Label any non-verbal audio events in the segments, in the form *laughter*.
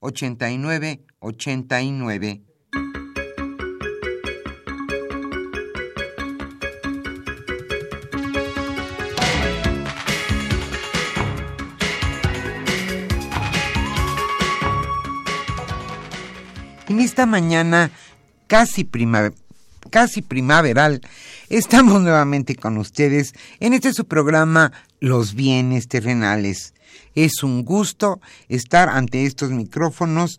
89 89. En esta mañana casi, casi primaveral, estamos nuevamente con ustedes en este su programa Los bienes terrenales. Es un gusto estar ante estos micrófonos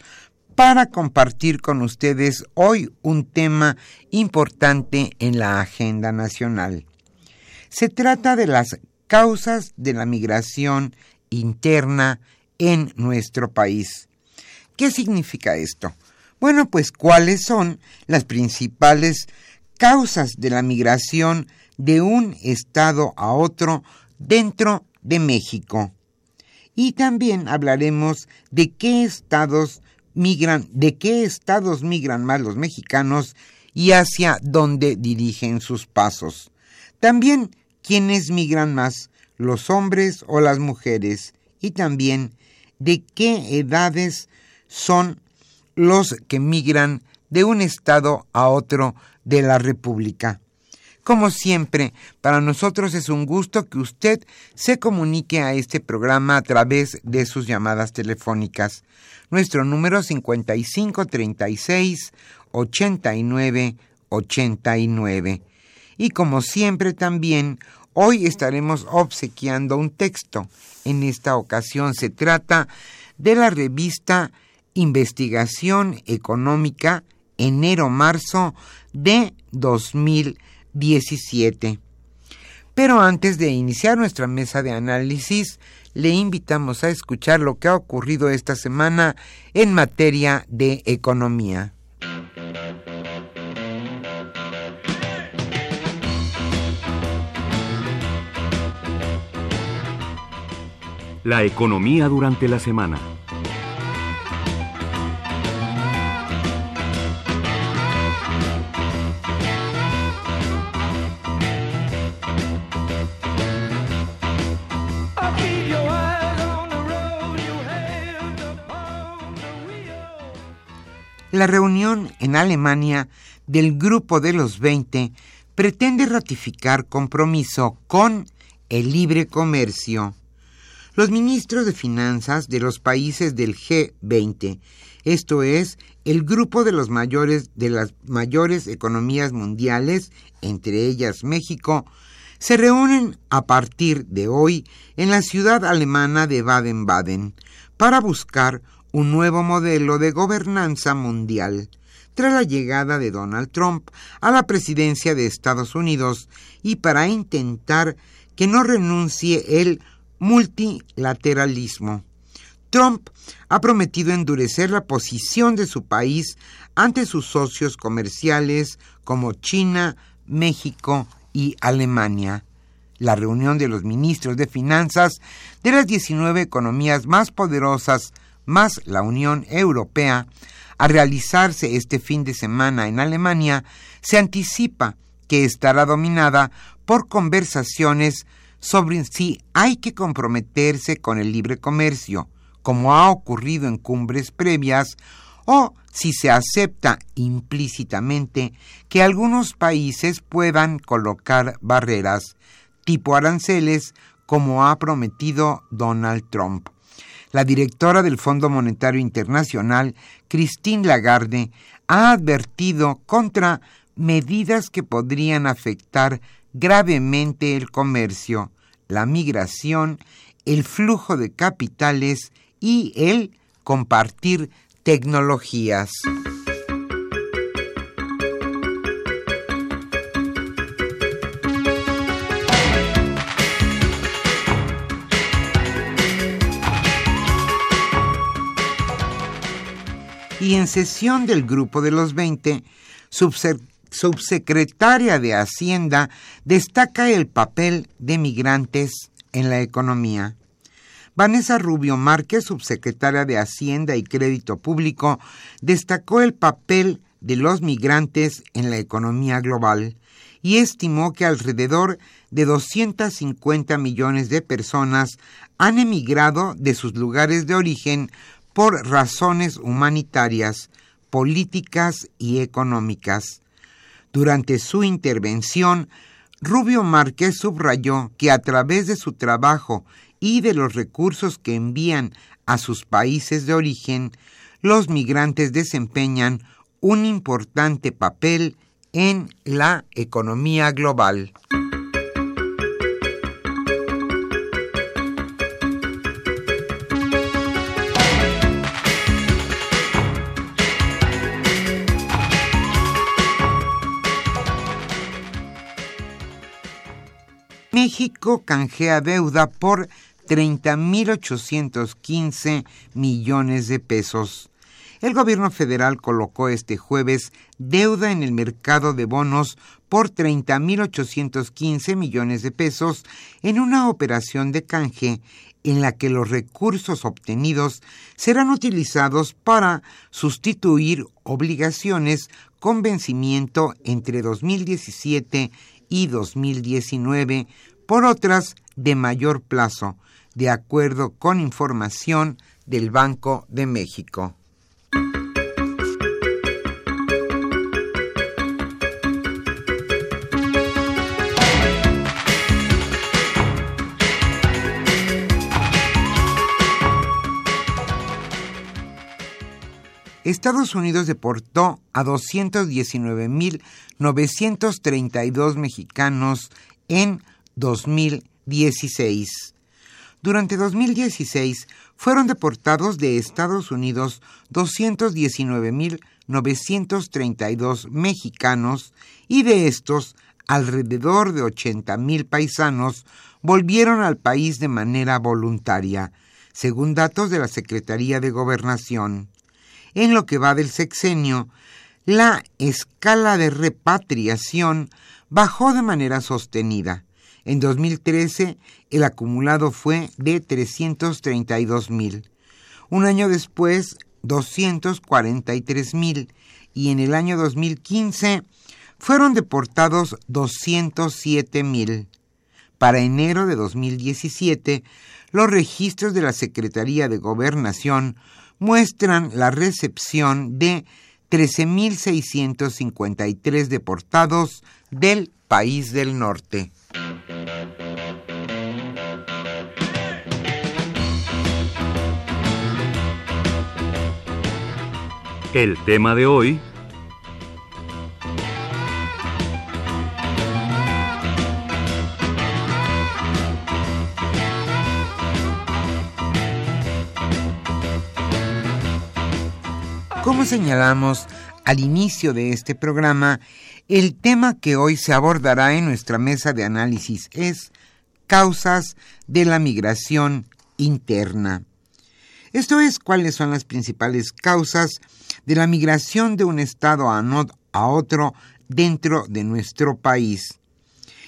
para compartir con ustedes hoy un tema importante en la agenda nacional. Se trata de las causas de la migración interna en nuestro país. ¿Qué significa esto? Bueno, pues cuáles son las principales causas de la migración de un estado a otro dentro de México y también hablaremos de qué estados migran, de qué estados migran más los mexicanos y hacia dónde dirigen sus pasos. También quiénes migran más, los hombres o las mujeres, y también de qué edades son los que migran de un estado a otro de la República. Como siempre, para nosotros es un gusto que usted se comunique a este programa a través de sus llamadas telefónicas. Nuestro número 5536 89 89. Y como siempre también, hoy estaremos obsequiando un texto. En esta ocasión se trata de la revista Investigación Económica enero-marzo de 2020 17. Pero antes de iniciar nuestra mesa de análisis, le invitamos a escuchar lo que ha ocurrido esta semana en materia de economía. La economía durante la semana. La reunión en Alemania del Grupo de los 20 pretende ratificar compromiso con el libre comercio. Los ministros de finanzas de los países del G20, esto es, el grupo de los mayores de las mayores economías mundiales, entre ellas México, se reúnen a partir de hoy en la ciudad alemana de Baden-Baden para buscar un nuevo modelo de gobernanza mundial tras la llegada de Donald Trump a la presidencia de Estados Unidos y para intentar que no renuncie el multilateralismo. Trump ha prometido endurecer la posición de su país ante sus socios comerciales como China, México y Alemania. La reunión de los ministros de finanzas de las 19 economías más poderosas más la Unión Europea, a realizarse este fin de semana en Alemania, se anticipa que estará dominada por conversaciones sobre si hay que comprometerse con el libre comercio, como ha ocurrido en cumbres previas, o si se acepta implícitamente que algunos países puedan colocar barreras, tipo aranceles, como ha prometido Donald Trump. La directora del Fondo Monetario Internacional, Christine Lagarde, ha advertido contra medidas que podrían afectar gravemente el comercio, la migración, el flujo de capitales y el compartir tecnologías. Y en sesión del Grupo de los 20, subsecretaria de Hacienda destaca el papel de migrantes en la economía. Vanessa Rubio Márquez, subsecretaria de Hacienda y Crédito Público, destacó el papel de los migrantes en la economía global y estimó que alrededor de 250 millones de personas han emigrado de sus lugares de origen por razones humanitarias, políticas y económicas. Durante su intervención, Rubio Márquez subrayó que a través de su trabajo y de los recursos que envían a sus países de origen, los migrantes desempeñan un importante papel en la economía global. México canjea deuda por 30.815 millones de pesos. El gobierno federal colocó este jueves deuda en el mercado de bonos por 30.815 millones de pesos en una operación de canje en la que los recursos obtenidos serán utilizados para sustituir obligaciones con vencimiento entre 2017 y 2019 por otras de mayor plazo, de acuerdo con información del Banco de México. Estados Unidos deportó a 219.932 mexicanos en 2016. Durante 2016 fueron deportados de Estados Unidos 219.932 mexicanos y de estos alrededor de 80.000 paisanos volvieron al país de manera voluntaria, según datos de la Secretaría de Gobernación. En lo que va del sexenio, la escala de repatriación bajó de manera sostenida. En 2013 el acumulado fue de 332 mil. Un año después, 243 mil. Y en el año 2015 fueron deportados 207 mil. Para enero de 2017, los registros de la Secretaría de Gobernación muestran la recepción de 13.653 deportados del país del norte. El tema de hoy... Como señalamos al inicio de este programa, el tema que hoy se abordará en nuestra mesa de análisis es causas de la migración interna. Esto es cuáles son las principales causas de la migración de un estado a, otro dentro de nuestro país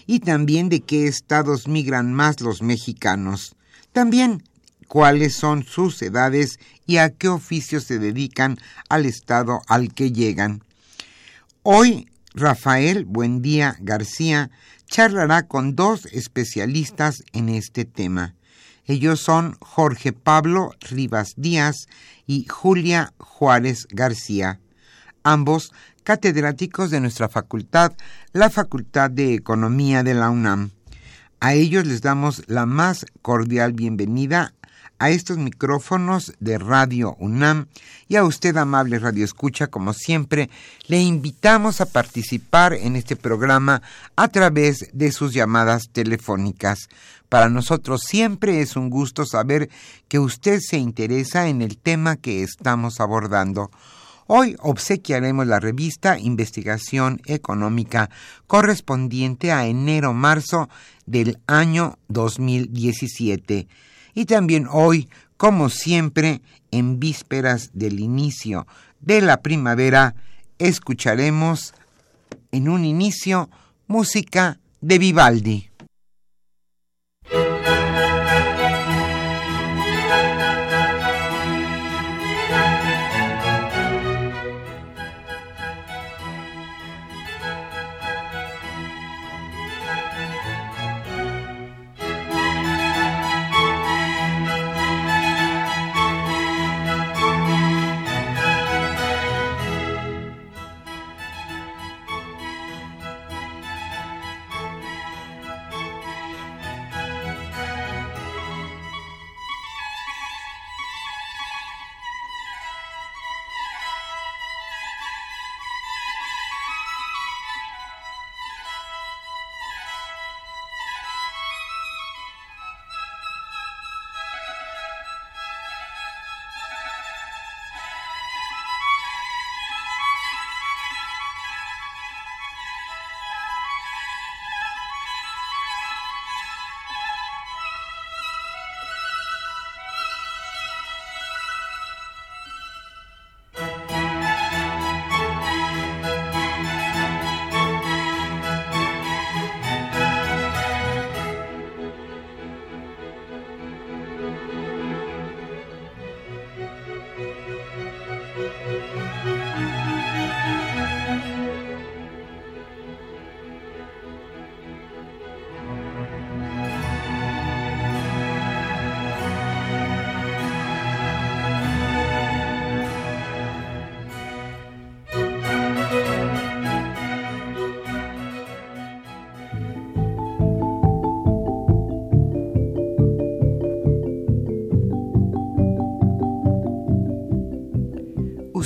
y también de qué estados migran más los mexicanos. También cuáles son sus edades y a qué oficios se dedican al estado al que llegan. Hoy Rafael Buendía García charlará con dos especialistas en este tema. Ellos son Jorge Pablo Rivas Díaz y Julia Juárez García, ambos catedráticos de nuestra facultad, la Facultad de Economía de la UNAM. A ellos les damos la más cordial bienvenida a estos micrófonos de Radio UNAM y a usted, amable Radio Escucha, como siempre, le invitamos a participar en este programa a través de sus llamadas telefónicas. Para nosotros siempre es un gusto saber que usted se interesa en el tema que estamos abordando. Hoy obsequiaremos la revista Investigación Económica correspondiente a enero-marzo del año 2017. Y también hoy, como siempre, en vísperas del inicio de la primavera, escucharemos en un inicio música de Vivaldi.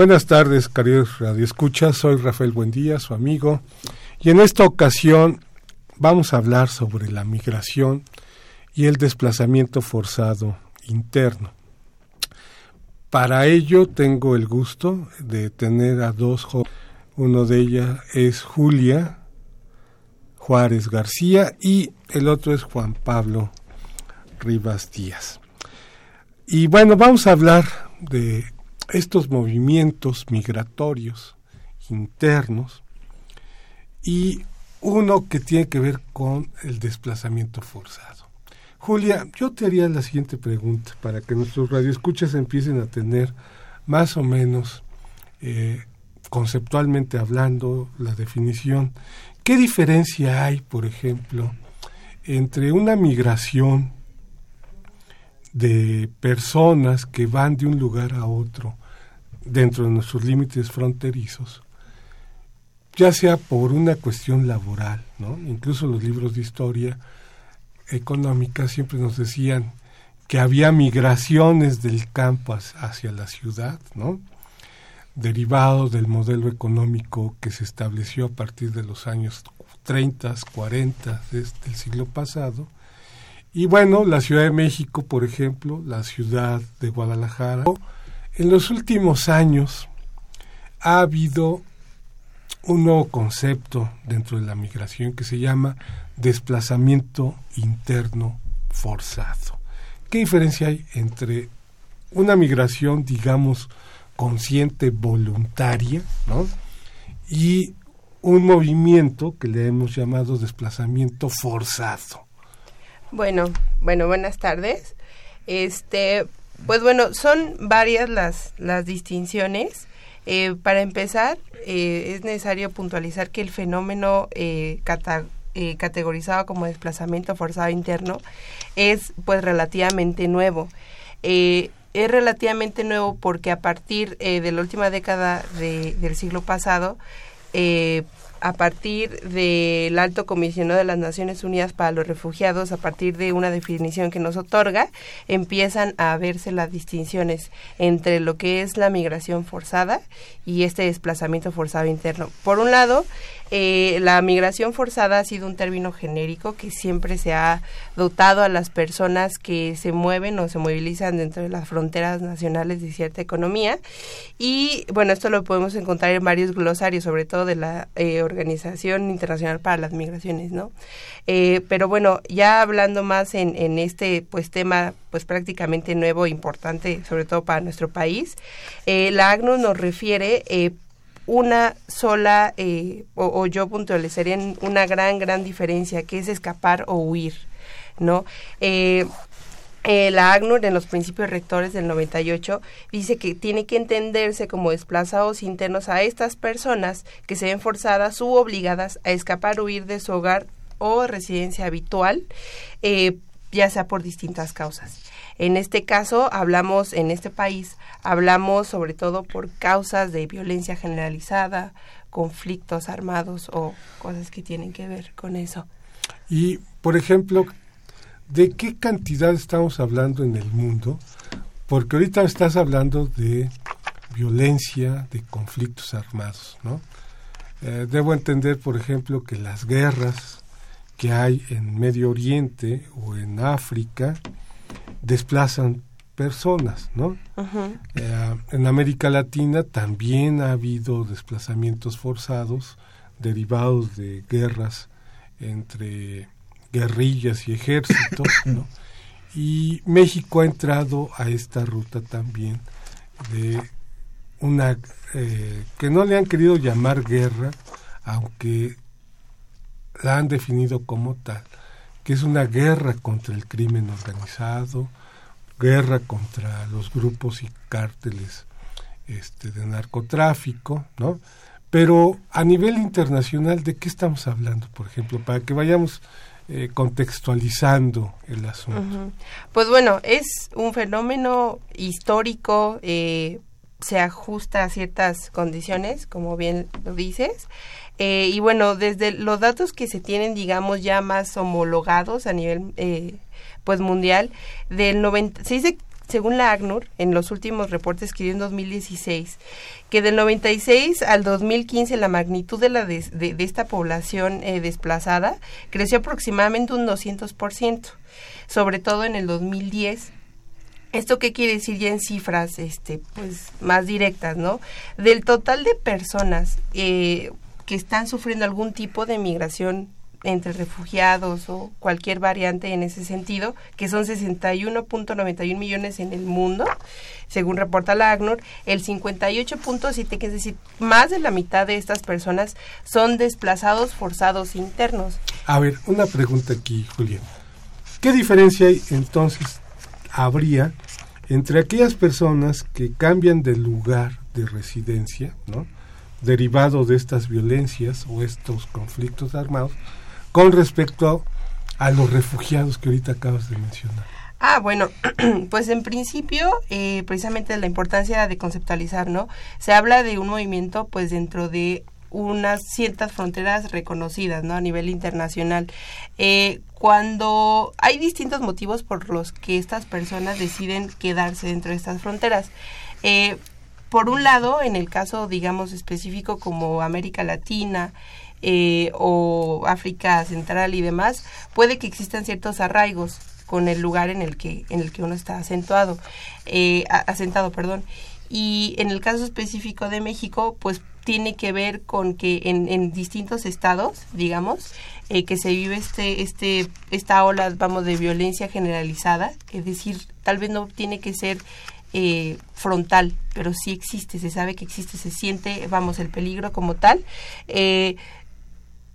Buenas tardes, queridos Radio Escucha. Soy Rafael Buendía, su amigo, y en esta ocasión vamos a hablar sobre la migración y el desplazamiento forzado interno. Para ello tengo el gusto de tener a dos jóvenes. Uno de ellas es Julia Juárez García y el otro es Juan Pablo Rivas Díaz. Y bueno, vamos a hablar de estos movimientos migratorios internos y uno que tiene que ver con el desplazamiento forzado. Julia, yo te haría la siguiente pregunta para que nuestros radioescuchas empiecen a tener más o menos eh, conceptualmente hablando la definición. ¿Qué diferencia hay, por ejemplo, entre una migración de personas que van de un lugar a otro dentro de nuestros límites fronterizos, ya sea por una cuestión laboral, ¿no? Incluso los libros de historia económica siempre nos decían que había migraciones del campo hacia la ciudad, ¿no? derivados del modelo económico que se estableció a partir de los años 30, 40 del siglo pasado. Y bueno, la Ciudad de México, por ejemplo, la ciudad de Guadalajara, en los últimos años ha habido un nuevo concepto dentro de la migración que se llama desplazamiento interno forzado. ¿Qué diferencia hay entre una migración, digamos, consciente, voluntaria, ¿no? y un movimiento que le hemos llamado desplazamiento forzado? Bueno, bueno, buenas tardes. Este, pues bueno, son varias las, las distinciones. Eh, para empezar, eh, es necesario puntualizar que el fenómeno eh, categorizado como desplazamiento forzado interno es pues relativamente nuevo. es relativamente nuevo porque a partir de la última década del siglo pasado, a partir del alto comisionado de las Naciones Unidas para los Refugiados, a partir de una definición que nos otorga, empiezan a verse las distinciones entre lo que es la migración forzada y este desplazamiento forzado interno. Por un lado, eh, la migración forzada ha sido un término genérico que siempre se ha dotado a las personas que se mueven o se movilizan dentro de las fronteras nacionales de cierta economía. Y bueno, esto lo podemos encontrar en varios glosarios, sobre todo de la eh, Organización Internacional para las Migraciones, ¿no? Eh, pero bueno, ya hablando más en, este pues tema pues prácticamente nuevo, importante, sobre todo para nuestro país, la ACNUR nos refiere una sola, eh, o, yo puntualizaría en una gran, gran diferencia, que es escapar o huir, ¿no? Eh, eh, la ACNUR en los principios rectores del 98 dice que tiene que entenderse como desplazados internos a estas personas que se ven forzadas u obligadas a escapar o huir de su hogar o residencia habitual, ya sea por distintas causas. En este caso, hablamos, en este país, hablamos sobre todo por causas de violencia generalizada, conflictos armados o cosas que tienen que ver con eso. Y, por ejemplo, ¿de qué cantidad estamos hablando en el mundo? Porque ahorita estás hablando de violencia, de conflictos armados, ¿no? Eh, debo entender, por ejemplo, que las guerras que hay en Medio Oriente o en África, desplazan personas, ¿no? Eh, en América Latina también ha habido desplazamientos forzados derivados de guerras entre guerrillas y ejércitos, *coughs* ¿no? Y México ha entrado a esta ruta también de una eh, que no le han querido llamar guerra, aunque la han definido como tal, es una guerra contra el crimen organizado, guerra contra los grupos y cárteles este, de narcotráfico, ¿no? Pero a nivel internacional, ¿de qué estamos hablando, por ejemplo? Para que vayamos eh, contextualizando el asunto. Pues bueno, es un fenómeno histórico, eh, se ajusta a ciertas condiciones, como bien lo dices, eh, y bueno, desde los datos que se tienen, digamos, ya más homologados a nivel eh, pues mundial, del 90, se dice, según la ACNUR, en los últimos reportes que dio en 2016, que del 96 al 2015 la magnitud de, la de, de, esta población eh, desplazada creció aproximadamente un 200%, sobre todo en el 2010 ¿Esto qué quiere decir ya en cifras este, pues, más directas, no? Del total de personas eh, que están sufriendo algún tipo de migración entre refugiados o cualquier variante en ese sentido, que son 61.91 millones en el mundo, según reporta la ACNUR, el 58.7, que es decir, más de la mitad de estas personas son desplazados forzados internos. A ver, una pregunta aquí, Julián. ¿Qué diferencia hay entonces habría entre aquellas personas que cambian de lugar de residencia, ¿no? derivado de estas violencias o estos conflictos armados con respecto a, los refugiados que ahorita acabas de mencionar? Ah, bueno, *clears throat* pues en principio, eh, precisamente la importancia de conceptualizar, ¿no? Se habla de un movimiento, pues dentro de unas ciertas fronteras reconocidas, ¿no? A nivel internacional. Eh, cuando hay distintos motivos por los que estas personas deciden quedarse dentro de estas fronteras. Eh, por un lado, en el caso, digamos, específico como América Latina eh, o África Central y demás, puede que existan ciertos arraigos con el lugar en el que, en el que uno está acentuado, asentado, perdón. Y en el caso específico de México, pues tiene que ver con que en, en distintos estados, digamos, eh, que se vive este, este, esta ola, vamos, de violencia generalizada, es decir, tal vez no tiene que ser eh, frontal, pero sí existe, se sabe que existe, se siente, vamos, el peligro como tal. Eh,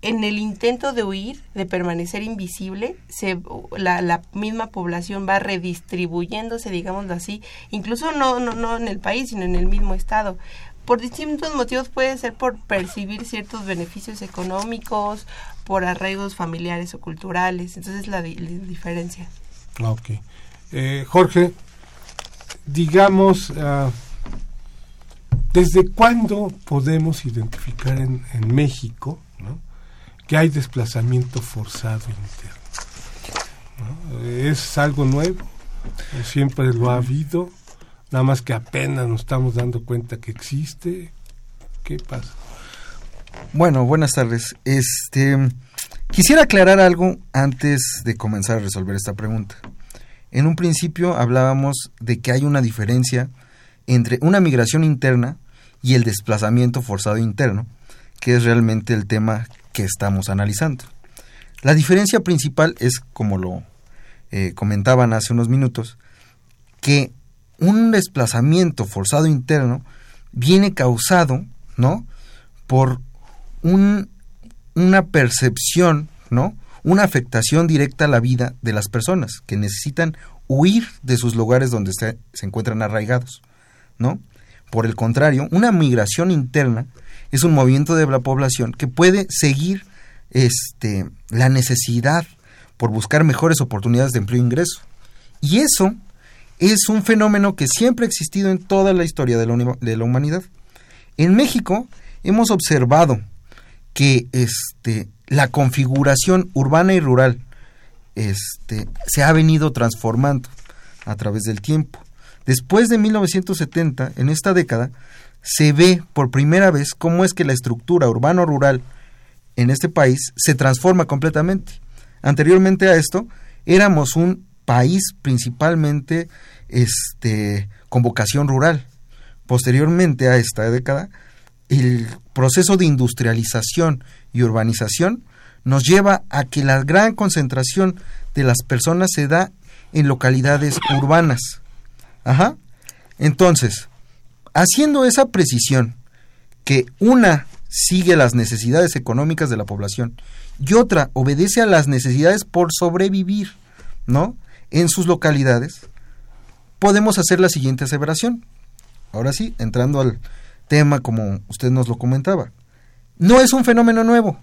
en el intento de huir, de permanecer invisible, se, la, la, misma población va redistribuyéndose, digámoslo así, incluso no, no, no en el país, sino en el mismo estado. Por distintos motivos puede ser por percibir ciertos beneficios económicos, por arraigos familiares o culturales. Entonces la, diferencia. Ok. Eh, Jorge, digamos, uh, ¿desde cuándo podemos identificar en, México que hay desplazamiento forzado interno? ¿no? ¿Es algo nuevo? ¿Siempre lo ha habido? Nada más que apenas nos estamos dando cuenta que existe. ¿Qué pasa? Bueno, buenas tardes. Este quisiera aclarar algo antes de comenzar a resolver esta pregunta. En un principio hablábamos de que hay una diferencia entre una migración interna y el desplazamiento forzado interno, que es realmente el tema que estamos analizando. La diferencia principal es, como lo eh, comentaban hace unos minutos, que un desplazamiento forzado interno viene causado, ¿no? Por un, una percepción, ¿no? Una afectación directa a la vida de las personas que necesitan huir de sus lugares donde se, se encuentran arraigados, ¿no? Por el contrario, una migración interna es un movimiento de la población que puede seguir este, la necesidad por buscar mejores oportunidades de empleo e ingreso. Y eso es un fenómeno que siempre ha existido en toda la historia de la, de la humanidad. En México hemos observado que este, la configuración urbana y rural este, se ha venido transformando a través del tiempo. Después de 1970, en esta década, se ve por primera vez cómo es que la estructura urbano-rural en este país se transforma completamente. Anteriormente a esto, éramos un país principalmente este, con vocación rural. Posteriormente a esta década, el proceso de industrialización y urbanización nos lleva a que la gran concentración de las personas se da en localidades urbanas. Ajá. Entonces, haciendo esa precisión, que una sigue las necesidades económicas de la población y otra obedece a las necesidades por sobrevivir, ¿no? En sus localidades, podemos hacer la siguiente aseveración. Ahora sí, entrando al tema como usted nos lo comentaba. No es un fenómeno nuevo.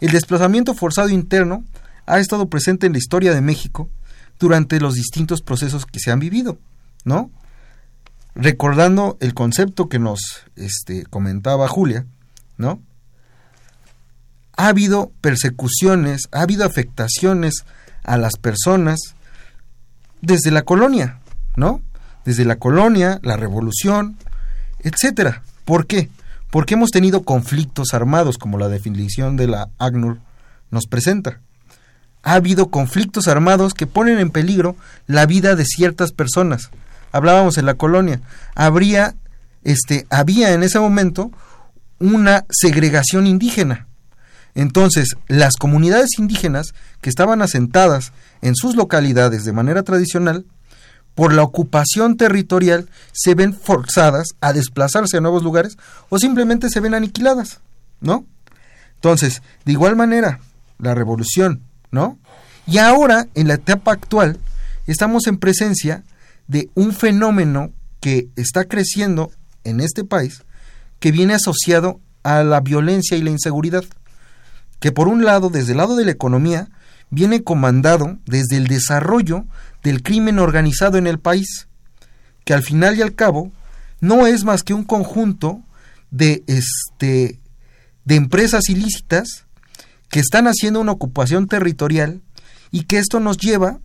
El desplazamiento forzado interno ha estado presente en la historia de México durante los distintos procesos que se han vivido, ¿no? Recordando el concepto que nos este, comentaba Julia, ¿no? Ha habido persecuciones, ha habido afectaciones a las personas desde la colonia, ¿no? Desde la colonia, la revolución, etcétera. ¿Por qué? Porque hemos tenido conflictos armados, como la definición de la ACNUR nos presenta. Ha habido conflictos armados que ponen en peligro la vida de ciertas personas. Hablábamos en la colonia. Habría, este, había en ese momento una segregación indígena. Entonces, las comunidades indígenas que estaban asentadas en sus localidades de manera tradicional por la ocupación territorial se ven forzadas a desplazarse a nuevos lugares o simplemente se ven aniquiladas, ¿no? Entonces, de igual manera, la revolución, ¿no? Y ahora, en la etapa actual, estamos en presencia de un fenómeno que está creciendo en este país, que viene asociado a la violencia y la inseguridad, que por un lado, desde el lado de la economía, viene comandado desde el desarrollo del crimen organizado en el país, que al final y al cabo no es más que un conjunto de este de empresas ilícitas que están haciendo una ocupación territorial y que esto nos lleva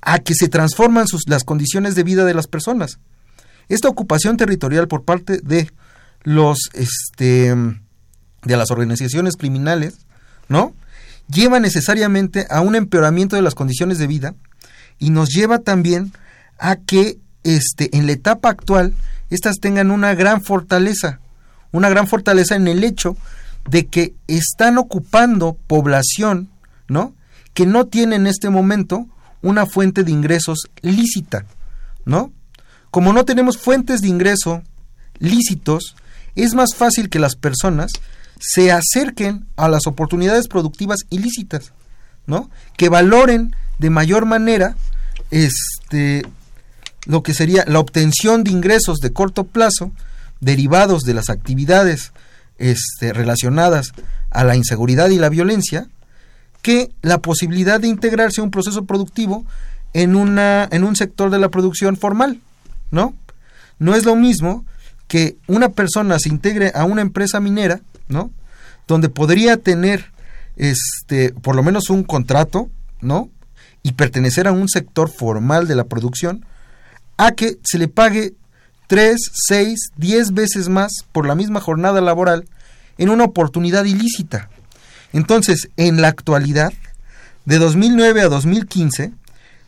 a que se transforman sus, las condiciones de vida de las personas. Esta ocupación territorial por parte de los este de las organizaciones criminales, ¿no? Lleva necesariamente a un empeoramiento de las condiciones de vida y nos lleva también a que este, en la etapa actual estas tengan una gran fortaleza, una gran fortaleza en el hecho de que están ocupando población, ¿no? Que no tiene en este momento una fuente de ingresos lícita, ¿no? Como no tenemos fuentes de ingreso lícitos, es más fácil que las personas se acerquen a las oportunidades productivas ilícitas, ¿no? Que valoren de mayor manera este lo que sería la obtención de ingresos de corto plazo derivados de las actividades este, relacionadas a la inseguridad y la violencia que la posibilidad de integrarse a un proceso productivo en, una, en un sector de la producción formal, ¿no? No es lo mismo que una persona se integre a una empresa minera, ¿no? Donde podría tener, este, por lo menos un contrato, ¿no? Y pertenecer a un sector formal de la producción, a que se le pague tres, seis, diez veces más por la misma jornada laboral en una oportunidad ilícita. Entonces, en la actualidad, de 2009 a 2015,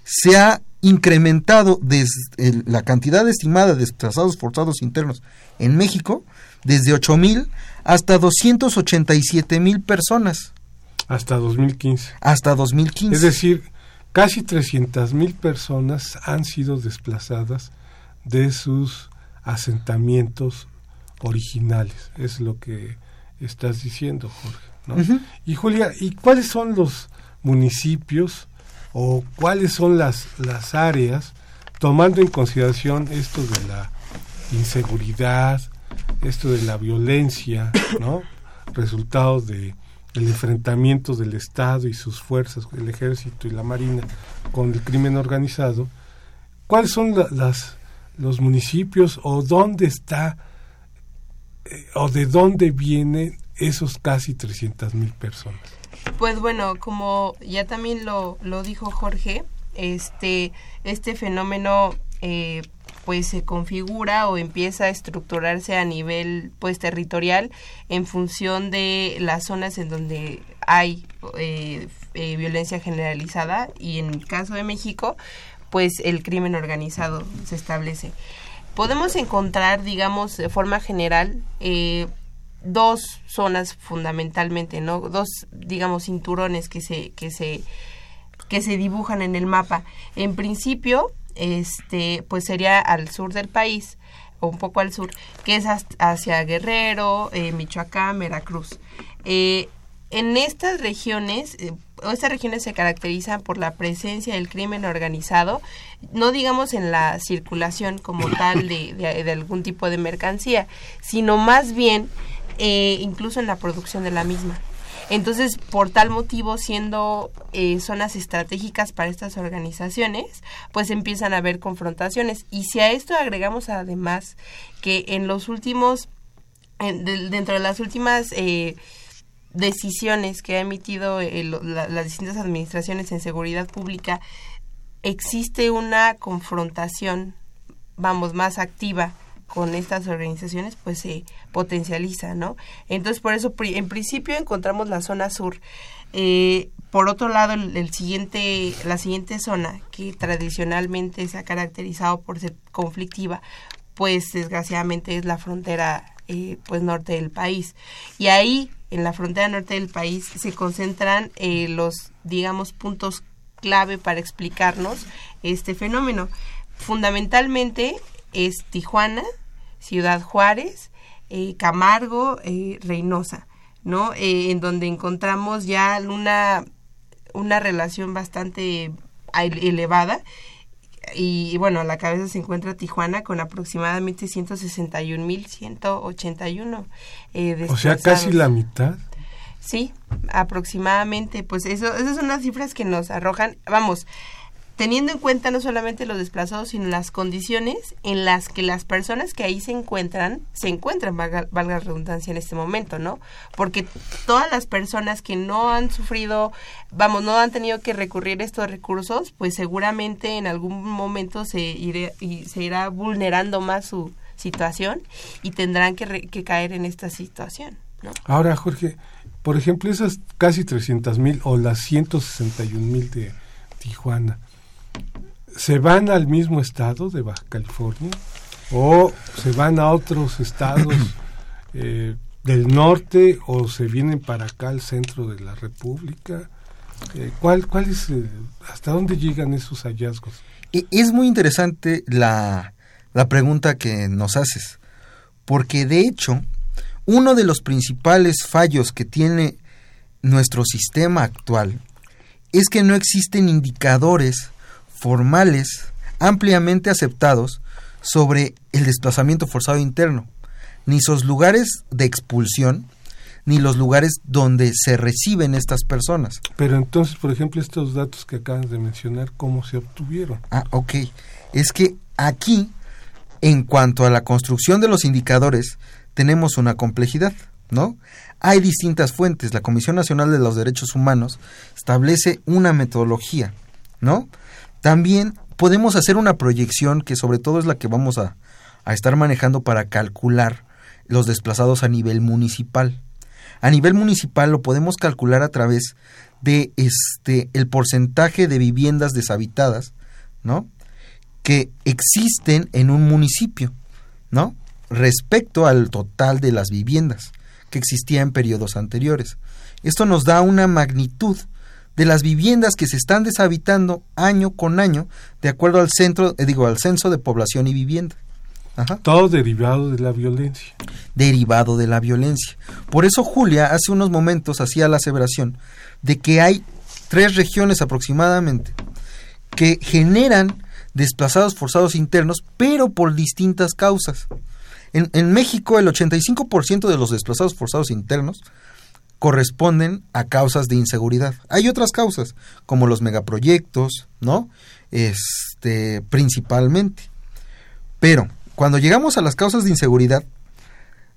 se ha incrementado desde la cantidad estimada de desplazados forzados internos en México desde 8 mil hasta 287 mil personas. Hasta 2015. Hasta 2015. Es decir, casi 300 mil personas han sido desplazadas de sus asentamientos originales. Es lo que estás diciendo, Jorge. ¿no? Y Julia, ¿y cuáles son los municipios o cuáles son las, las áreas, tomando en consideración esto de la inseguridad, esto de la violencia, ¿no? resultados de el enfrentamiento del Estado y sus fuerzas, el ejército y la marina, con el crimen organizado, ¿cuáles son las los municipios o dónde está eh, o de dónde vienen esos casi 300 mil personas? Pues bueno, como ya también lo, lo dijo Jorge, este, este fenómeno eh, pues se configura o empieza a estructurarse a nivel pues territorial en función de las zonas en donde hay eh, violencia generalizada y en el caso de México pues el crimen organizado se establece. Podemos encontrar, digamos, de forma general, eh, dos zonas fundamentalmente, ¿no? Dos, digamos, cinturones que se, que se, que se dibujan en el mapa. En principio, este, pues sería al sur del país, o un poco al sur, que es hacia Guerrero, eh, Michoacán, Veracruz. Eh, en estas regiones, eh, estas regiones se caracterizan por la presencia del crimen organizado, no digamos en la circulación como tal de, de, algún tipo de mercancía, sino más bien eh, incluso en la producción de la misma. Entonces, por tal motivo, siendo eh, zonas estratégicas para estas organizaciones, pues empiezan a haber confrontaciones. Y si a esto agregamos además que en los últimos, dentro de las últimas eh, decisiones que ha emitido las distintas administraciones en seguridad pública, existe una confrontación, vamos, más activa con estas organizaciones, pues se potencializa, ¿no? Entonces, por eso, en principio encontramos la zona sur. Eh, por otro lado, el, siguiente, la siguiente zona, que tradicionalmente se ha caracterizado por ser conflictiva, pues desgraciadamente es la frontera eh, pues norte del país. Y ahí en la frontera norte del país se concentran eh, los, digamos, puntos clave para explicarnos este fenómeno. Fundamentalmente es Tijuana, Ciudad Juárez, eh, Camargo, eh, Reynosa, ¿no? en donde encontramos ya una, una relación bastante elevada y, bueno, a la cabeza se encuentra Tijuana con aproximadamente 161.181 eh, O sea, casi la mitad. Sí, aproximadamente. Pues eso, esas son las cifras que nos arrojan. Vamos, teniendo en cuenta no solamente los desplazados, sino las condiciones en las que las personas que ahí se encuentran, se encuentran, valga, la redundancia en este momento, ¿no? Porque todas las personas que no han sufrido, vamos, no han tenido que recurrir a estos recursos, pues seguramente en algún momento se, iré, y se irá vulnerando más su situación y tendrán que, que caer en esta situación, ¿no? Ahora, Jorge, por ejemplo, esas casi 300 mil o las 161 mil de Tijuana, ¿se van al mismo estado de Baja California o se van a otros estados *coughs* eh, del norte o se vienen para acá al centro de la República? Eh, ¿cuál, ¿Cuál es, eh, hasta dónde llegan esos hallazgos? E- Es muy interesante la, la pregunta que nos haces, porque de hecho, uno de los principales fallos que tiene nuestro sistema actual es que no existen indicadores formales ampliamente aceptados sobre el desplazamiento forzado interno, ni sus lugares de expulsión, ni los lugares donde se reciben estas personas. Pero entonces, por ejemplo, estos datos que acabas de mencionar, ¿cómo se obtuvieron? Ah, ok. Es que aquí, en cuanto a la construcción de los indicadores, tenemos una complejidad, ¿no? Hay distintas fuentes. La Comisión Nacional de los Derechos Humanos establece una metodología, ¿no? También podemos hacer una proyección que sobre todo es la que vamos a, a estar manejando para calcular los desplazados a nivel municipal. A nivel municipal lo podemos calcular a través de este el porcentaje de viviendas deshabitadas, ¿no? que existen en un municipio, ¿no? Respecto al total de las viviendas que existía en periodos anteriores. Esto nos da una magnitud de las viviendas que se están deshabitando año con año de acuerdo al centro, eh, digo, al censo de población y vivienda. Ajá. Todo derivado de la violencia. Derivado de la violencia. Por eso Julia hace unos momentos hacía la aseveración de que hay tres regiones aproximadamente que generan desplazados forzados internos, pero por distintas causas. En, en México, el 85% de los desplazados forzados internos corresponden a causas de inseguridad. Hay otras causas, como los megaproyectos, ¿no? Este, principalmente. Pero cuando llegamos a las causas de inseguridad,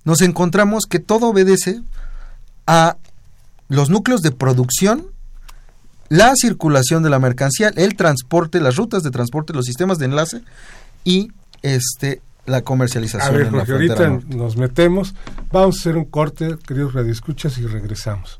nos encontramos que todo obedece a los núcleos de producción, la circulación de la mercancía, el transporte, las rutas de transporte, los sistemas de enlace y este la A comercialización ver, en la Jorge, ahorita nos metemos. Vamos a hacer un corte, queridos radioescuchas, y regresamos.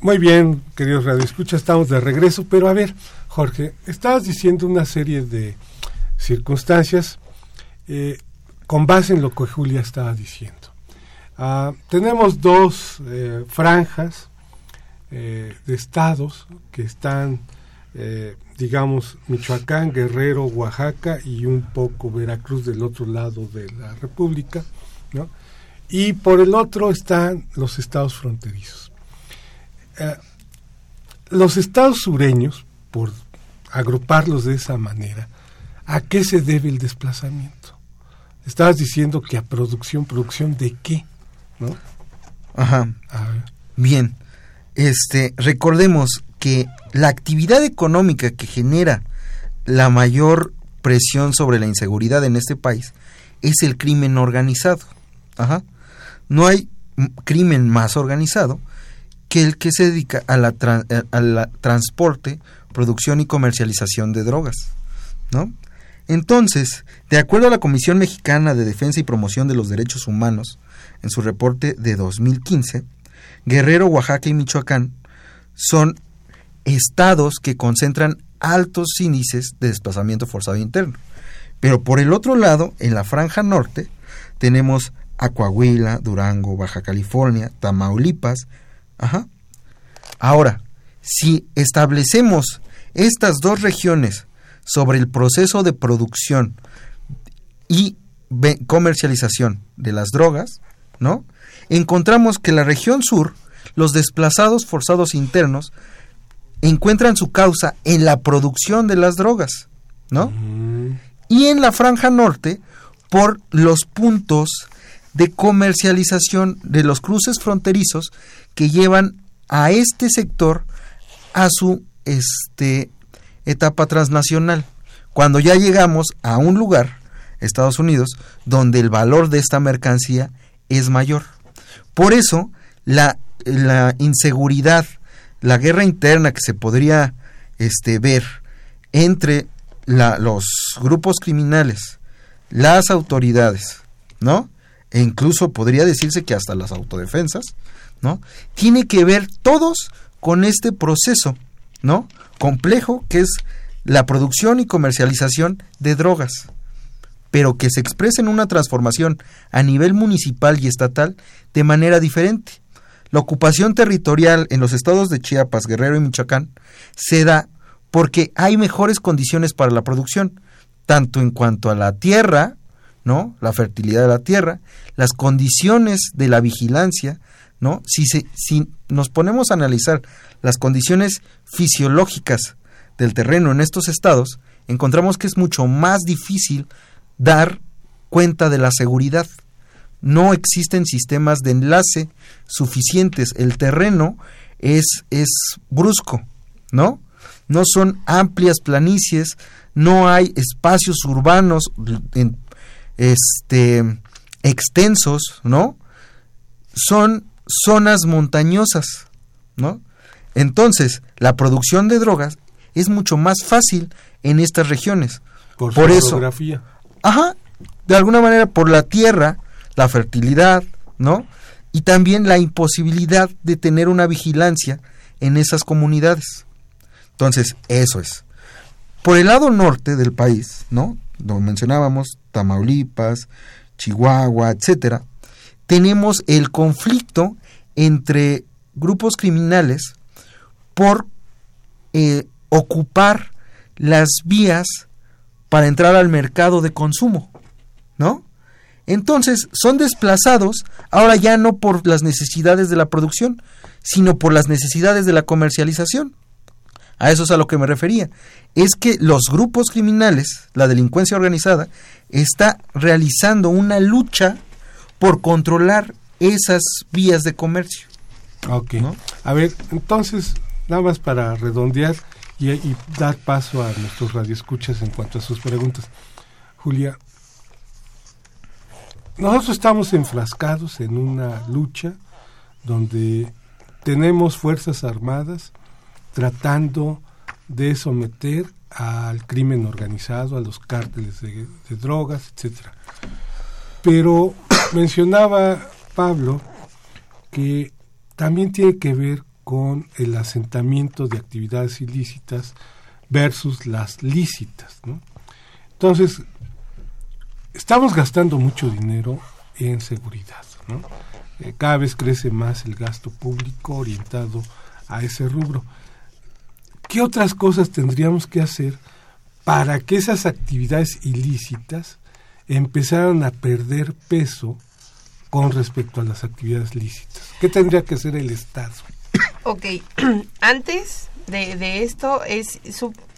Muy bien, queridos radioescuchas, estamos de regreso, pero a ver, Jorge, estabas diciendo una serie de circunstancias eh, con base en lo que Julia estaba diciendo. Ah, tenemos dos eh, franjas eh, de estados que están, digamos, Michoacán, Guerrero, Oaxaca y un poco Veracruz del otro lado de la República, ¿no? Y por el otro están los estados fronterizos. Eh, los estados sureños, por agruparlos de esa manera, ¿a qué se debe el desplazamiento? Estabas diciendo que a producción, producción de qué, ¿no? Ajá. A ver. Bien, este, recordemos que la actividad económica que genera la mayor presión sobre la inseguridad en este país es el crimen organizado. Ajá. No hay crimen más organizado que el que se dedica tran- a la transporte, producción y comercialización de drogas. ¿no? Entonces, de acuerdo a la Comisión Mexicana de Defensa y Promoción de los Derechos Humanos, en su reporte de 2015, Guerrero, Oaxaca y Michoacán son estados que concentran altos índices de desplazamiento forzado interno. Pero por el otro lado, en la franja norte, tenemos a Durango, Baja California, Tamaulipas. Ajá. Ahora, si establecemos estas dos regiones sobre el proceso de producción y comercialización de las drogas, ¿no? Encontramos que la región sur, los desplazados forzados internos, encuentran su causa en la producción de las drogas, ¿no? Y en la franja norte, por los puntos de comercialización de los cruces fronterizos que llevan a este sector a su este, etapa transnacional. Cuando ya llegamos a un lugar, Estados Unidos, donde el valor de esta mercancía es mayor. Por eso, la, la inseguridad, la guerra interna que se podría este, ver entre la, los grupos criminales, las autoridades, ¿no? E incluso podría decirse que hasta las autodefensas, ¿no? Tiene que ver todos con este proceso, ¿no? Complejo que es la producción y comercialización de drogas, pero que se expresa en una transformación a nivel municipal y estatal de manera diferente. La ocupación territorial en los estados de Chiapas, Guerrero y Michoacán se da porque hay mejores condiciones para la producción, tanto en cuanto a la tierra, ¿no? La fertilidad de la tierra, las condiciones de la vigilancia, ¿no? Si, se, si nos ponemos a analizar las condiciones fisiológicas del terreno en estos estados, encontramos que es mucho más difícil dar cuenta de la seguridad. No existen sistemas de enlace suficientes. El terreno es, es brusco, ¿no? No son amplias planicies, no hay espacios urbanos este, extensos, ¿no? Son zonas montañosas, ¿no? Entonces, la producción de drogas es mucho más fácil en estas regiones. Por, por su eso. geografía. Ajá, de alguna manera por la tierra, la fertilidad, ¿no? Y también la imposibilidad de tener una vigilancia en esas comunidades. Entonces, eso es. Por el lado norte del país, ¿no? Lo mencionábamos, Tamaulipas, Chihuahua, etcétera, tenemos el conflicto entre grupos criminales por eh, ocupar las vías para entrar al mercado de consumo, ¿no? Entonces son desplazados ahora ya no por las necesidades de la producción, sino por las necesidades de la comercialización. A eso es a lo que me refería. Es que los grupos criminales, la delincuencia organizada, está realizando una lucha por controlar esas vías de comercio. Ok. ¿no? A ver, entonces, nada más para redondear y, y dar paso a nuestros radioescuchas en cuanto a sus preguntas. Julia, nosotros estamos enfrascados en una lucha donde tenemos fuerzas armadas tratando de someter al crimen organizado, a los cárteles de, de drogas, etcétera. Pero *coughs* mencionaba Pablo que también tiene que ver con el asentamiento de actividades ilícitas versus las lícitas. ¿no? Entonces, estamos gastando mucho dinero en seguridad. ¿no? Eh, cada vez crece más el gasto público orientado a ese rubro. ¿Qué otras cosas tendríamos que hacer para que esas actividades ilícitas empezaran a perder peso con respecto a las actividades lícitas? ¿Qué tendría que hacer el Estado? Ok, *clears throat* antes de, de esto es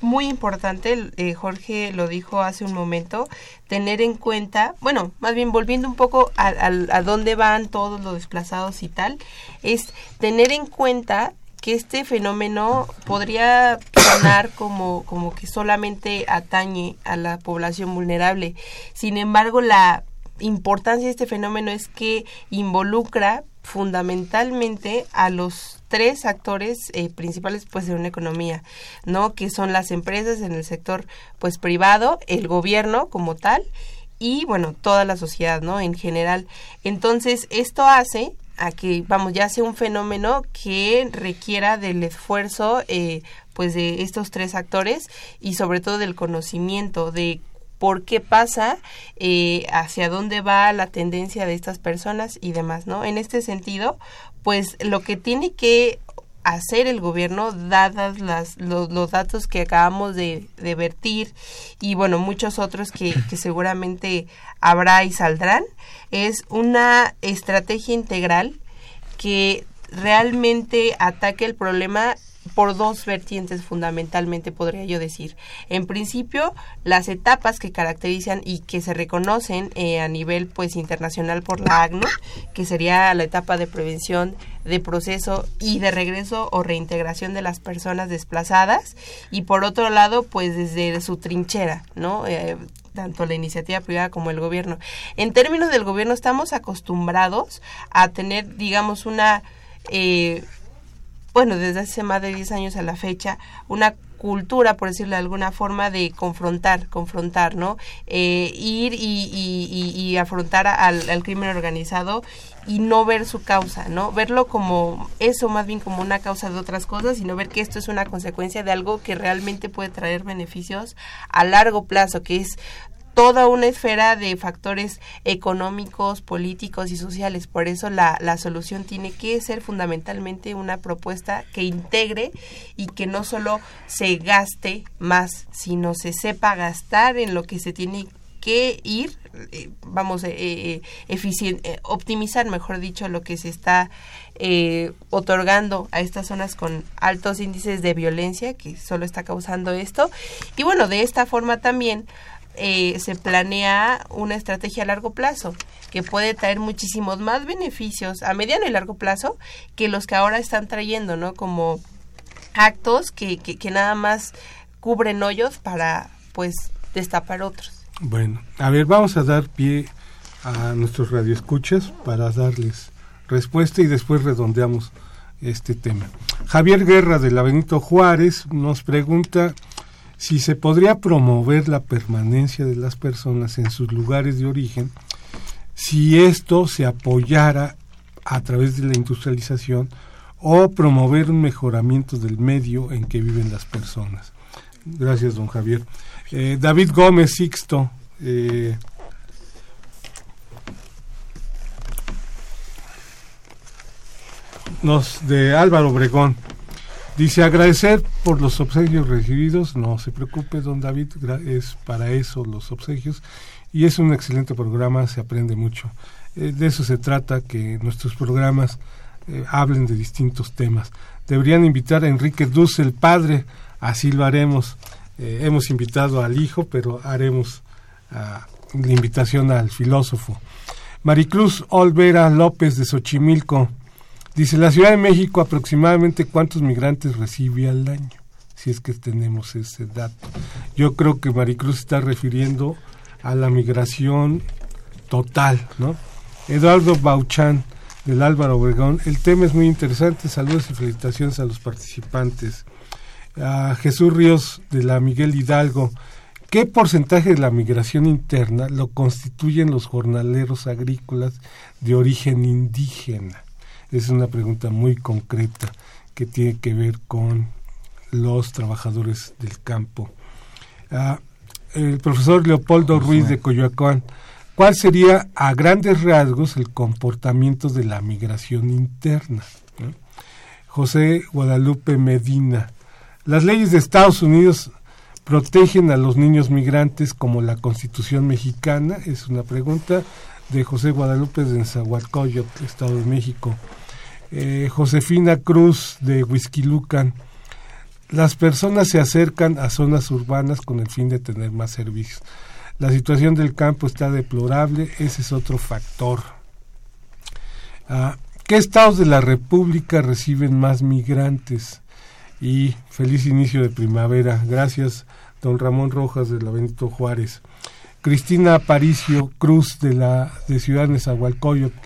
muy importante, eh, Jorge lo dijo hace un momento, tener en cuenta, bueno, más bien volviendo un poco a, a- a dónde van todos los desplazados y tal, es tener en cuenta que este fenómeno podría sonar como, como que solamente atañe a la población vulnerable. Sin embargo, la importancia de este fenómeno es que involucra fundamentalmente a los tres actores eh, principales pues de una economía, ¿no? Que son las empresas en el sector pues privado, el gobierno como tal y bueno, toda la sociedad, ¿no? En general. Entonces, esto hace a que, vamos, ya sea un fenómeno que requiera del esfuerzo, eh, pues, de estos tres actores y sobre todo del conocimiento de por qué pasa, eh, hacia dónde va la tendencia de estas personas y demás, ¿no? En este sentido, pues lo que tiene que hacer el gobierno dadas las, los, datos que acabamos de, de, vertir y bueno muchos otros que, *laughs* que seguramente habrá y saldrán es una estrategia integral que realmente ataque el problema por dos vertientes fundamentalmente, podría yo decir. En principio, las etapas que caracterizan y que se reconocen eh, a nivel pues internacional por la ACNUR, que sería la etapa de prevención de proceso y de regreso o reintegración de las personas desplazadas. Y por otro lado pues desde su trinchera no eh, tanto la iniciativa privada como el gobierno. En términos del gobierno estamos acostumbrados a tener digamos una eh, bueno, desde hace más de 10 años a la fecha, una cultura, por decirlo de alguna forma, de confrontar, confrontar, ¿no? Eh, ir y, afrontar al, al, crimen organizado y no ver su causa, ¿no? Verlo como eso, más bien como una causa de otras cosas, sino ver que esto es una consecuencia de algo que realmente puede traer beneficios a largo plazo, que es toda una esfera de factores económicos, políticos y sociales. Por eso la, la solución tiene que ser fundamentalmente una propuesta que integre y que no solo se gaste más, sino se sepa gastar en lo que se tiene que ir, eh, vamos, eh, eh, optimizar, mejor dicho, lo que se está otorgando a estas zonas con altos índices de violencia que solo está causando esto. Y bueno, de esta forma también eh, se planea una estrategia a largo plazo que puede traer muchísimos más beneficios a mediano y largo plazo que los que ahora están trayendo, ¿no? Como actos que, que, nada más cubren hoyos para, pues, destapar otros. Bueno, a ver, vamos a dar pie a nuestros radioescuchas para darles respuesta y después redondeamos este tema. Javier Guerra de la Benito Juárez nos pregunta si se podría promover la permanencia de las personas en sus lugares de origen si esto se apoyara a través de la industrialización o promover un mejoramiento del medio en que viven las personas. Gracias, don Javier. Eh, David Gómez Sixto. Eh, nos de Álvaro Obregón Dice agradecer por los obsequios recibidos. No se preocupe, don David, es para eso los obsequios. Y es un excelente programa, se aprende mucho. Eh, de eso se trata, que nuestros programas eh, hablen de distintos temas. Deberían invitar a Enrique Dussel, el padre, así lo haremos. Eh, hemos invitado al hijo, pero haremos ah, la invitación al filósofo. Maricruz Olvera López de Xochimilco Dice, la Ciudad de México aproximadamente cuántos migrantes recibe al año, si es que tenemos ese dato. Yo creo que Maricruz está refiriendo a la migración total, ¿no? Eduardo Bauchan, del Álvaro Obregón, el tema es muy interesante, saludos y felicitaciones a los participantes. A Jesús Ríos, de la Miguel Hidalgo, ¿qué porcentaje de la migración interna lo constituyen los jornaleros agrícolas de origen indígena? Es una pregunta muy concreta que tiene que ver con los trabajadores del campo. Ah, el profesor Leopoldo Ruiz de Coyoacán, ¿cuál sería a grandes rasgos el comportamiento de la migración interna? José Guadalupe Medina, las leyes de Estados Unidos protegen a los niños migrantes como la Constitución mexicana, es una pregunta de José Guadalupe de Zahualcoyotl, Estado de México. Eh, Josefina Cruz de Huizquilucan. Las personas se acercan a zonas urbanas con el fin de tener más servicios. La situación del campo está deplorable, ese es otro factor. Ah, ¿Qué estados de la República reciben más migrantes? Y feliz inicio de primavera. Gracias, don Ramón Rojas de la Benito Juárez. Cristina Aparicio Cruz de la de Ciudad Nezahualcóyotl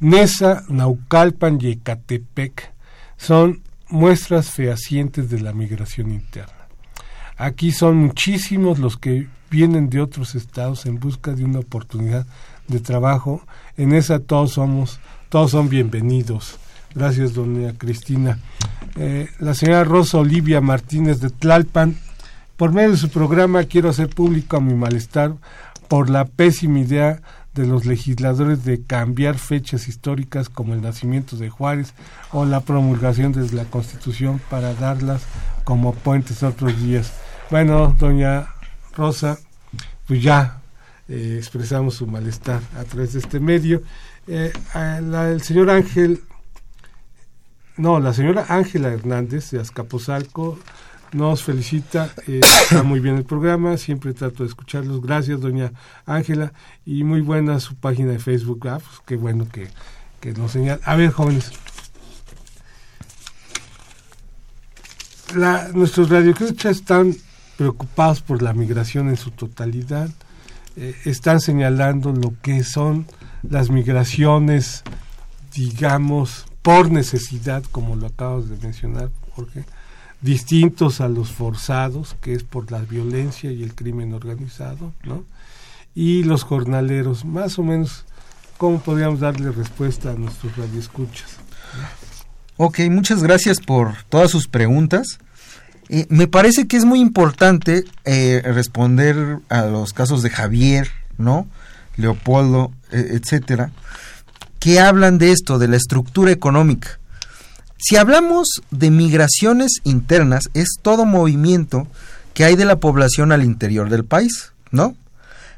Nesa, Naucalpan y Ecatepec son muestras fehacientes de la migración interna. Aquí son muchísimos los que vienen de otros estados en busca de una oportunidad de trabajo. En esa todos somos, todos son bienvenidos. Gracias, doña Cristina. Eh, la señora Rosa Olivia Martínez de Tlalpan, por medio de su programa quiero hacer público mi malestar por la pésima idea de los legisladores de cambiar fechas históricas como el nacimiento de Juárez o la promulgación de la Constitución para darlas como puentes otros días. Bueno, doña Rosa, pues ya eh, expresamos su malestar a través de este medio. Eh, el señor Ángel, no, la señora Ángela Hernández de Azcapotzalco nos felicita, eh, *coughs* está muy bien el programa, siempre trato de escucharlos. Gracias, doña Ángela, y muy buena su página de Facebook. Ah, pues qué bueno que, que nos señala. A ver, jóvenes. La, nuestros radioescuchas están preocupados por la migración en su totalidad. Eh, están señalando lo que son las migraciones, digamos, por necesidad, como lo acabas de mencionar, Jorge, distintos a los forzados, que es por la violencia y el crimen organizado, ¿no? Y los jornaleros, más o menos, ¿cómo podríamos darle respuesta a nuestros radioescuchas? Ok, muchas gracias por todas sus preguntas. Eh, me parece que es muy importante eh, responder a los casos de Javier, ¿no? Leopoldo, e, etcétera, que hablan de esto, de la estructura económica. Si hablamos de migraciones internas, es todo movimiento que hay de la población al interior del país, ¿no?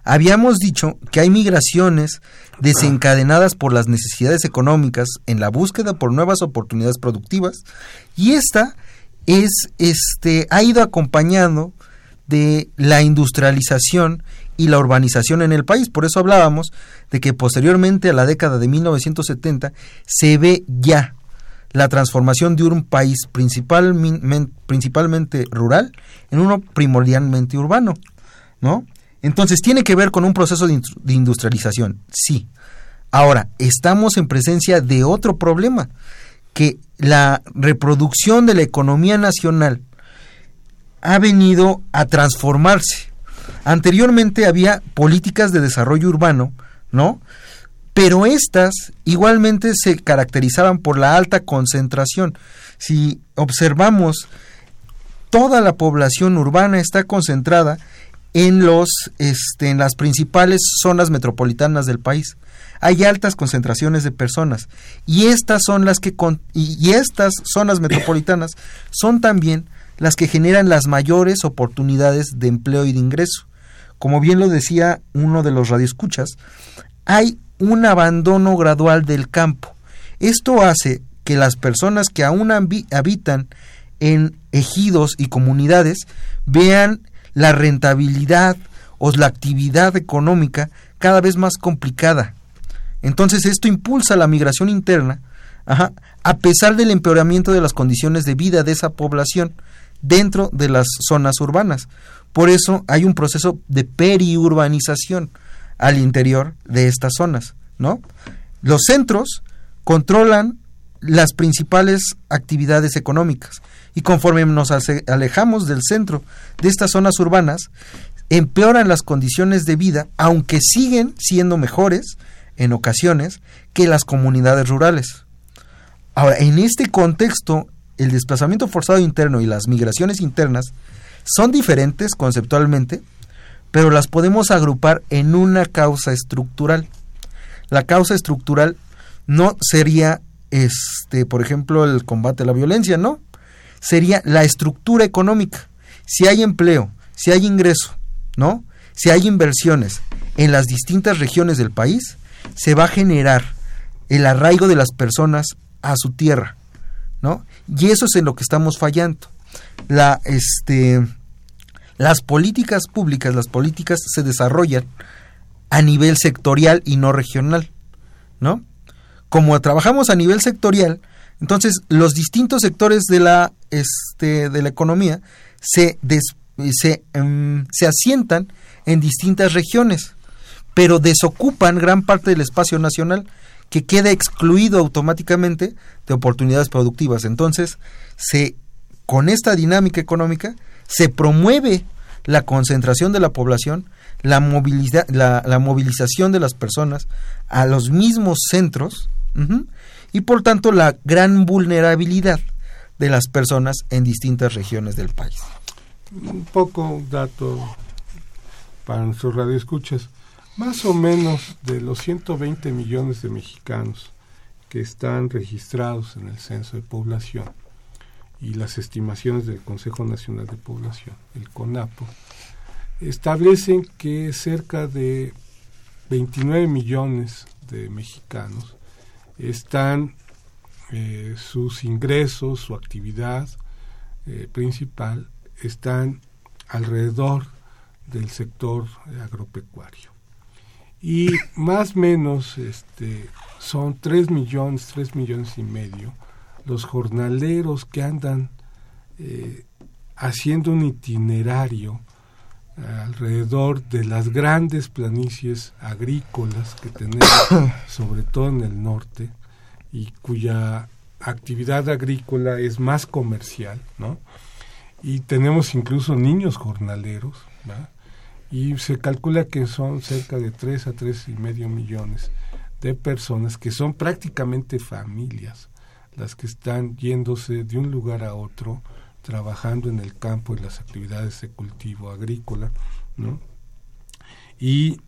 Habíamos dicho que hay migraciones desencadenadas por las necesidades económicas en la búsqueda por nuevas oportunidades productivas y esta es este ha ido acompañando de la industrialización y la urbanización en el país. Por eso hablábamos de que posteriormente a la década de 1970 se ve ya la transformación de un país principalmente rural en uno primordialmente urbano, ¿no? Entonces tiene que ver con un proceso de, industrialización, sí. Ahora, estamos en presencia de otro problema, que la reproducción de la economía nacional ha venido a transformarse. Anteriormente había políticas de desarrollo urbano, ¿no? Pero estas igualmente se caracterizaban por la alta concentración. Si observamos, toda la población urbana está concentrada en los este, en las principales zonas metropolitanas del país. Hay altas concentraciones de personas y estas son las que y estas zonas metropolitanas *coughs* son también las que generan las mayores oportunidades de empleo y de ingreso. Como bien lo decía uno de los radioescuchas, hay un abandono gradual del campo. Esto hace que las personas que aún habitan en ejidos y comunidades vean la rentabilidad o la actividad económica cada vez más complicada. Entonces esto impulsa la migración interna, a pesar del empeoramiento de las condiciones de vida de esa población dentro de las zonas urbanas. Por eso hay un proceso de periurbanización al interior de estas zonas, ¿no? Los centros controlan las principales actividades económicas y conforme nos alejamos del centro de estas zonas urbanas, empeoran las condiciones de vida, aunque siguen siendo mejores en ocasiones que las comunidades rurales. Ahora, en este contexto, el desplazamiento forzado interno y las migraciones internas son diferentes conceptualmente, pero las podemos agrupar en una causa estructural. La causa estructural no sería, este, por ejemplo, el combate a la violencia, no. Sería la estructura económica. Si hay empleo, si hay ingreso, ¿no? Si hay inversiones en las distintas regiones del país, se va a generar el arraigo de las personas a su tierra, ¿no? Y eso es en lo que estamos fallando. La, este, las políticas públicas, las políticas se desarrollan a nivel sectorial y no regional, ¿no? Como trabajamos a nivel sectorial, entonces los distintos sectores de la, este, de la economía se, se, em, se asientan en distintas regiones, pero desocupan gran parte del espacio nacional que queda excluido automáticamente de oportunidades productivas. Entonces, se, con esta dinámica económica, se promueve la concentración de la población, la, la, la movilización de las personas a los mismos centros y por tanto la gran vulnerabilidad de las personas en distintas regiones del país. Un poco dato para nuestros radioescuchas. Más o menos de los 120 millones de mexicanos que están registrados en el censo de población y las estimaciones del Consejo Nacional de Población, el CONAPO, establecen que cerca de 29 millones de mexicanos están eh, sus ingresos, su actividad eh, principal están alrededor del sector agropecuario. Y más o menos este, son 3 millones, 3 millones y medio los jornaleros que andan eh, haciendo un itinerario alrededor de las grandes planicies agrícolas que tenemos, *coughs* sobre todo en el norte, y cuya actividad agrícola es más comercial, ¿no? Y tenemos incluso niños jornaleros, Y se calcula que son cerca de 3 a tres y medio millones de personas que son prácticamente familias las que están yéndose de un lugar a otro trabajando en el campo en las actividades de cultivo agrícola, ¿no? Y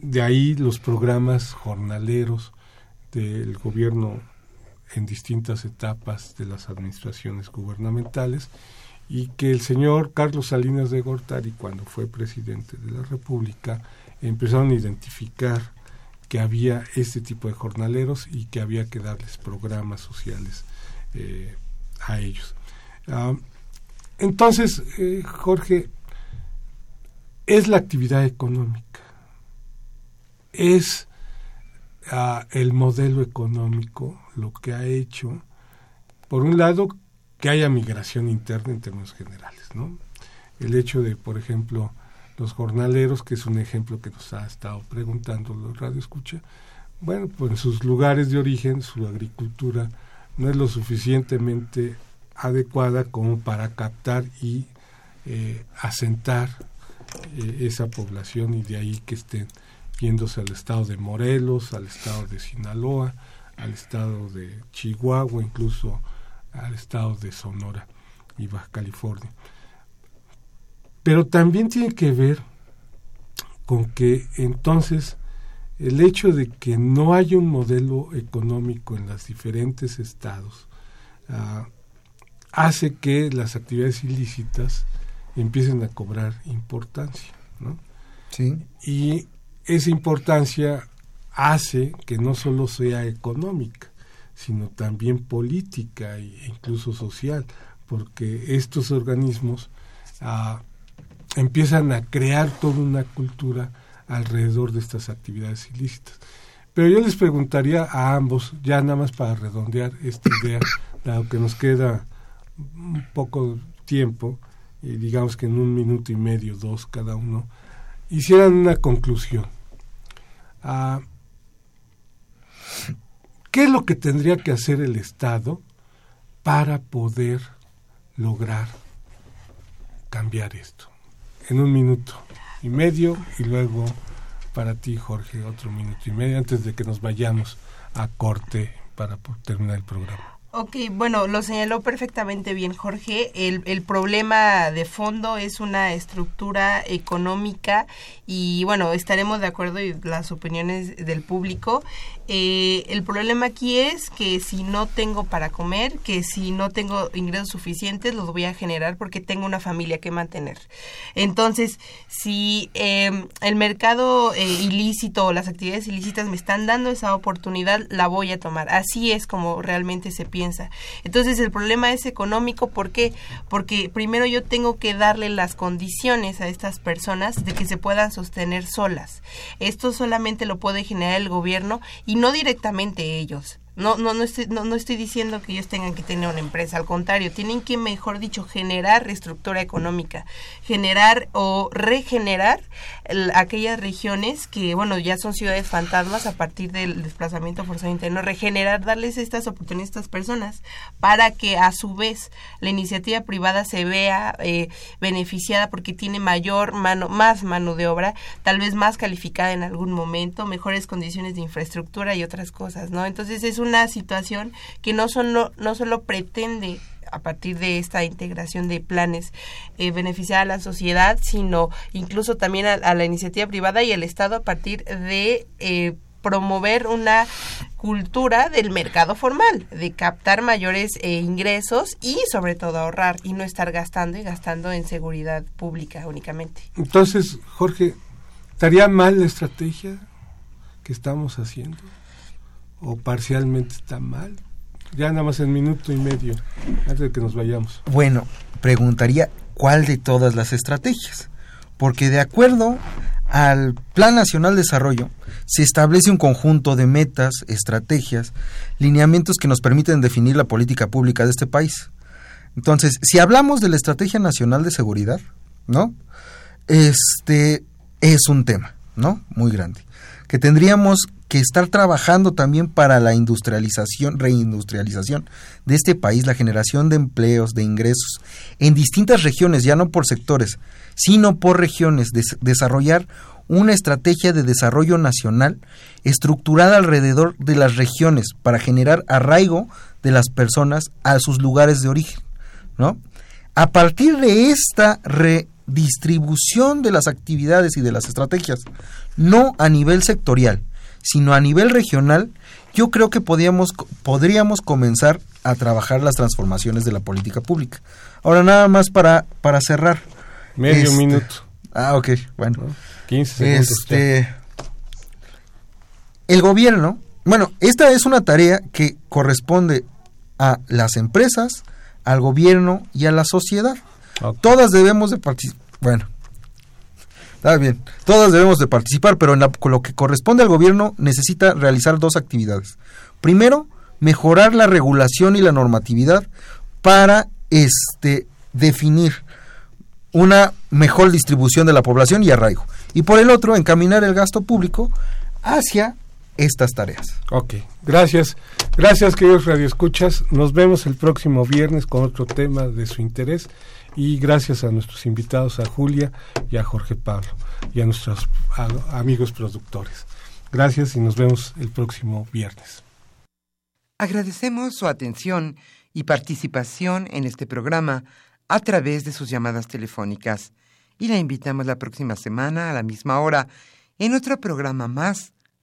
de ahí los programas jornaleros del gobierno en distintas etapas de las administraciones gubernamentales y que el señor Carlos Salinas de Gortari, cuando fue presidente de la República, empezaron a identificar que había este tipo de jornaleros y que había que darles programas sociales eh, a ellos. Ah, entonces, eh, Jorge, es la actividad económica, es ah, el modelo económico lo que ha hecho, por un lado, que haya migración interna en términos generales, ¿no? El hecho de, por ejemplo, los jornaleros, que es un ejemplo que nos ha estado preguntando los Radio Escucha, bueno, pues en sus lugares de origen su agricultura no es lo suficientemente adecuada como para captar y eh, asentar eh, esa población y de ahí que estén yéndose al estado de Morelos, al estado de Sinaloa, al estado de Chihuahua, incluso al estado de Sonora y Baja California. Pero también tiene que ver con que entonces el hecho de que no haya un modelo económico en los diferentes estados ah, hace que las actividades ilícitas empiecen a cobrar importancia, ¿no? Sí. Y esa importancia hace que no solo sea económica, sino también política e incluso social, porque estos organismos ah, empiezan a crear toda una cultura alrededor de estas actividades ilícitas. Pero yo les preguntaría a ambos, ya nada más para redondear esta idea, dado que nos queda un poco tiempo, y digamos que en un minuto y medio, dos cada uno, hicieran una conclusión. Ah, ¿Qué es lo que tendría que hacer el Estado para poder lograr cambiar esto? En un minuto y medio y luego para ti, Jorge, otro minuto y medio antes de que nos vayamos a corte para terminar el programa. Ok, bueno, lo señaló perfectamente bien Jorge. El, el, problema de fondo es una estructura económica y bueno, estaremos de acuerdo y las opiniones del público. Eh, el problema aquí es que si no tengo para comer, que si no tengo ingresos suficientes, los voy a generar porque tengo una familia que mantener. Entonces, si eh, el mercado eh, ilícito o las actividades ilícitas me están dando esa oportunidad, la voy a tomar. Así es como realmente se piensa entonces el problema es económico, ¿por qué? Porque primero yo tengo que darle las condiciones a estas personas de que se puedan sostener solas. Esto solamente lo puede generar el gobierno y no directamente ellos No, no, no, estoy, no, no estoy diciendo que ellos tengan que tener una empresa, al contrario, tienen que, mejor dicho, generar reestructura económica, generar o regenerar aquellas regiones que, bueno, ya son ciudades fantasmas a partir del desplazamiento forzado interno, regenerar, darles estas oportunidades a estas personas para que a su vez la iniciativa privada se vea eh, beneficiada porque tiene mayor mano, más mano de obra, tal vez más calificada en algún momento, mejores condiciones de infraestructura y otras cosas, ¿no? Entonces es una situación que no solo, no solo pretende a partir de esta integración de planes eh, beneficiar a la sociedad, sino incluso también a, la iniciativa privada y el Estado a partir de eh, promover una cultura del mercado formal, de captar mayores eh, ingresos y sobre todo ahorrar y no estar gastando y gastando en seguridad pública únicamente. Entonces, Jorge, ¿estaría mal la estrategia que estamos haciendo? ¿O parcialmente está mal? Ya nada más en minuto y medio, antes de que nos vayamos. Bueno, preguntaría cuál de todas las estrategias. Porque de acuerdo al Plan Nacional de Desarrollo se establece un conjunto de metas, estrategias, lineamientos que nos permiten definir la política pública de este país. Entonces, si hablamos de la Estrategia Nacional de Seguridad, ¿no? Este es un tema, ¿no? Muy grande. Que tendríamos que estar trabajando también para la industrialización, reindustrialización de este país, la generación de empleos, de ingresos en distintas regiones, ya no por sectores, sino por regiones, desarrollar una estrategia de desarrollo nacional estructurada alrededor de las regiones para generar arraigo de las personas a sus lugares de origen, ¿no? A partir de esta redistribución de las actividades y de las estrategias, no a nivel sectorial, sino a nivel regional, yo creo que podríamos, podríamos comenzar a trabajar las transformaciones de la política pública. Ahora nada más para, para cerrar. Medio este, minuto. Ah, ok, bueno. 15 segundos. Este, el gobierno, bueno, esta es una tarea que corresponde a las empresas, al gobierno y a la sociedad. Todas debemos de participar. Bueno, está bien. Todas debemos de participar, pero en lo que corresponde al gobierno necesita realizar dos actividades. Primero, mejorar la regulación y la normatividad para este definir una mejor distribución de la población y arraigo. Y por el otro, encaminar el gasto público hacia estas tareas. Ok, gracias. Gracias, queridos radioescuchas. Nos vemos el próximo viernes con otro tema de su interés. Y gracias a nuestros invitados, a Julia y a Jorge Pablo, y a nuestros amigos productores. Gracias y nos vemos el próximo viernes. Agradecemos su atención y participación en este programa a través de sus llamadas telefónicas y la invitamos la próxima semana a la misma hora en otro programa más